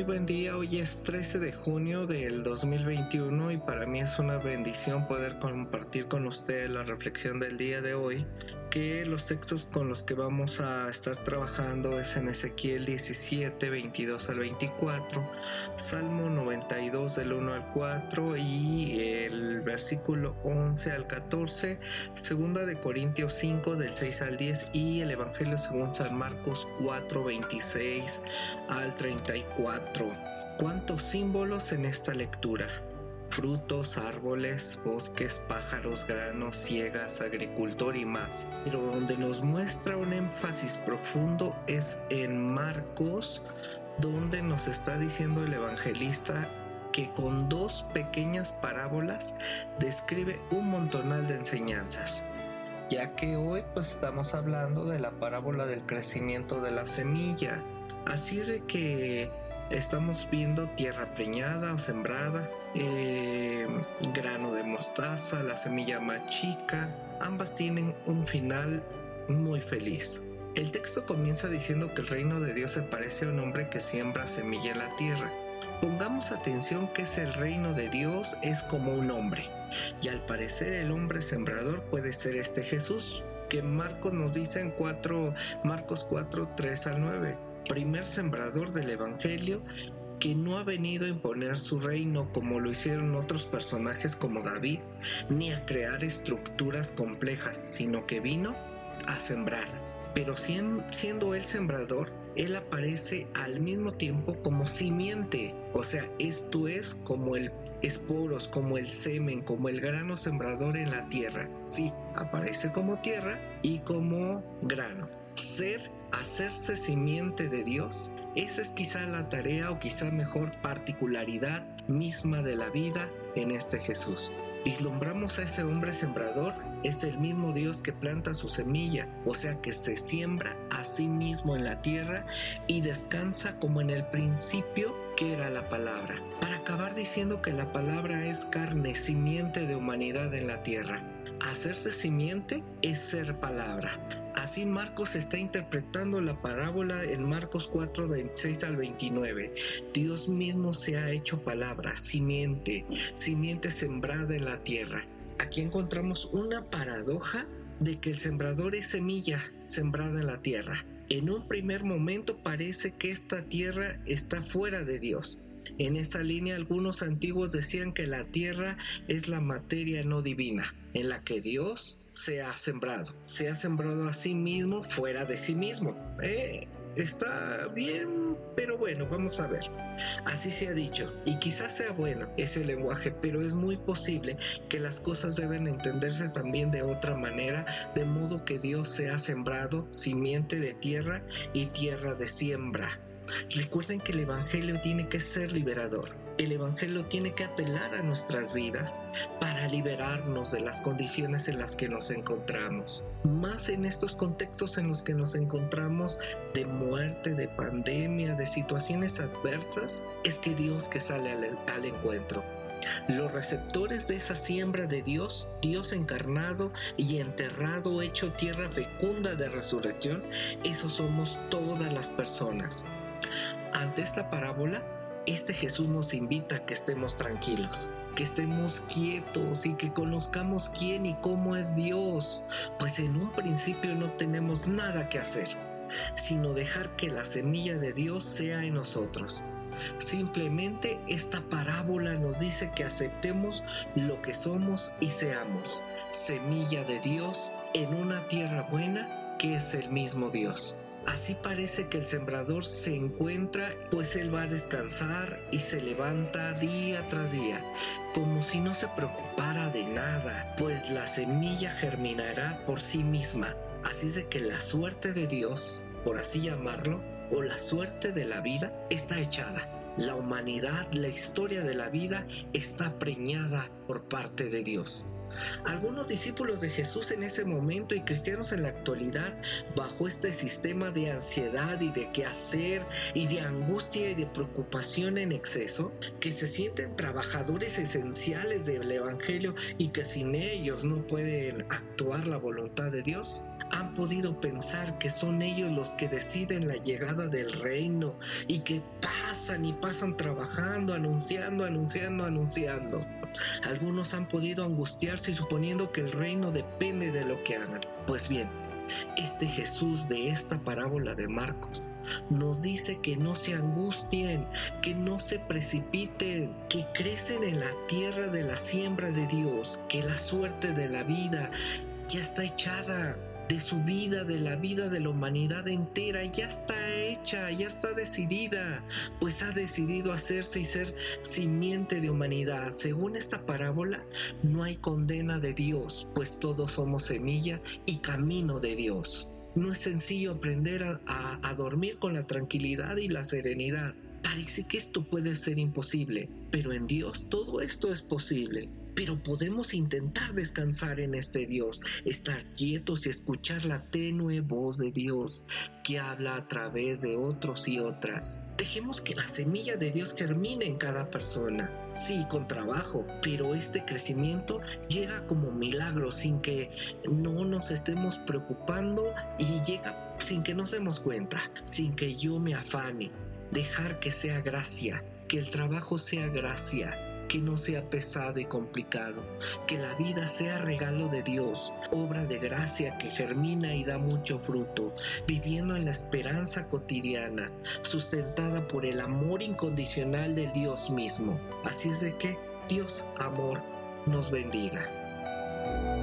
Muy buen día, hoy es 13 de junio del 2021 y para mí es una bendición poder compartir con usted la reflexión del día de hoy que los textos con los que vamos a estar trabajando es en Ezequiel 17, 22 al 24, Salmo 92 del 1 al 4 y el versículo 11 al 14, Segunda de Corintios 5 del 6 al 10 y el Evangelio según San Marcos 4, 26 al 34. ¿Cuántos símbolos en esta lectura? Frutos, árboles, bosques, pájaros, granos, ciegas, agricultor y más. Pero donde nos muestra un énfasis profundo es en Marcos, donde nos está diciendo el evangelista que con dos pequeñas parábolas describe un montonal de enseñanzas ya que hoy pues estamos hablando de la parábola del crecimiento de la semilla. Así de que estamos viendo tierra preñada o sembrada, eh, grano de mostaza, la semilla más chica, ambas tienen un final muy feliz. El texto comienza diciendo que el reino de Dios se parece a un hombre que siembra semilla en la tierra. Pongamos atención que es el reino de Dios es como un hombre, y al parecer el hombre sembrador puede ser este Jesús, que Marcos nos dice en 4, Marcos 4, 3 al 9 primer sembrador del Evangelio que no ha venido a imponer su reino como lo hicieron otros personajes como David, ni a crear estructuras complejas, sino que vino a sembrar. Pero siendo él sembrador, él aparece al mismo tiempo como simiente, o sea, esto es como el esporos, como el semen, como el grano sembrador en la tierra. Sí, aparece como tierra y como grano. Ser hacerse simiente de Dios, esa es quizá la tarea o quizá mejor particularidad misma de la vida en este Jesús. Vislumbramos a ese hombre sembrador, es el mismo Dios que planta su semilla, o sea que se siembra a sí mismo en la tierra y descansa como en el principio que era la palabra, para acabar diciendo que la palabra es carne, simiente de humanidad en la tierra. Hacerse simiente es ser palabra. Así Marcos está interpretando la parábola en Marcos 4, 26 al 29. Dios mismo se ha hecho palabra, simiente, simiente sembrada en la tierra. Aquí encontramos una paradoja de que el sembrador es semilla sembrada en la tierra. En un primer momento parece que esta tierra está fuera de Dios, en esa línea algunos antiguos decían que la tierra es la materia no divina, en la que Dios se ha sembrado, se ha sembrado a sí mismo fuera de sí mismo. Eh, está bien, pero bueno, vamos a ver. Así se ha dicho, y quizás sea bueno ese lenguaje, pero es muy posible que las cosas deben entenderse también de otra manera, de modo que Dios se ha sembrado simiente de tierra y tierra de siembra. Recuerden que el Evangelio tiene que ser liberador. El Evangelio tiene que apelar a nuestras vidas para liberarnos de las condiciones en las que nos encontramos. Más en estos contextos en los que nos encontramos de muerte, de pandemia, de situaciones adversas, es que Dios que sale al, al encuentro. Los receptores de esa siembra de Dios, Dios encarnado y enterrado, hecho tierra fecunda de resurrección, esos somos todas las personas. Ante esta parábola, este Jesús nos invita a que estemos tranquilos, que estemos quietos y que conozcamos quién y cómo es Dios, pues en un principio no tenemos nada que hacer, sino dejar que la semilla de Dios sea en nosotros. Simplemente esta parábola nos dice que aceptemos lo que somos y seamos, semilla de Dios en una tierra buena que es el mismo Dios. Así parece que el sembrador se encuentra, pues él va a descansar y se levanta día tras día, como si no se preocupara de nada, pues la semilla germinará por sí misma. Así es de que la suerte de Dios, por así llamarlo, o la suerte de la vida, está echada. La humanidad, la historia de la vida está preñada por parte de Dios. Algunos discípulos de Jesús en ese momento y cristianos en la actualidad, bajo este sistema de ansiedad y de qué hacer y de angustia y de preocupación en exceso, que se sienten trabajadores esenciales del Evangelio y que sin ellos no pueden actuar la voluntad de Dios, han podido pensar que son ellos los que deciden la llegada del reino y que pasan y pasan trabajando, anunciando, anunciando, anunciando. Algunos han podido angustiarse suponiendo que el reino depende de lo que hagan. Pues bien, este Jesús de esta parábola de Marcos nos dice que no se angustien, que no se precipiten, que crecen en la tierra de la siembra de Dios, que la suerte de la vida ya está echada, de su vida, de la vida de la humanidad entera, ya está hecha, ya está decidida, pues ha decidido hacerse y ser simiente de humanidad. Según esta parábola, no hay condena de Dios, pues todos somos semilla y camino de Dios. No es sencillo aprender a, dormir con la tranquilidad y la serenidad. Parece que esto puede ser imposible, pero en Dios todo esto es posible. Pero podemos intentar descansar en este Dios, estar quietos y escuchar la tenue voz de Dios que habla a través de otros y otras. Dejemos que la semilla de Dios germine en cada persona. Sí, con trabajo, pero este crecimiento llega como milagro sin que no nos estemos preocupando y llega sin que nos demos cuenta, sin que yo me afane. Dejar que sea gracia, que el trabajo sea gracia, que no sea pesado y complicado, que la vida sea regalo de Dios, obra de gracia que germina y da mucho fruto, viviendo en la esperanza cotidiana, sustentada por el amor incondicional del Dios mismo. Así es de que Dios, amor, nos bendiga.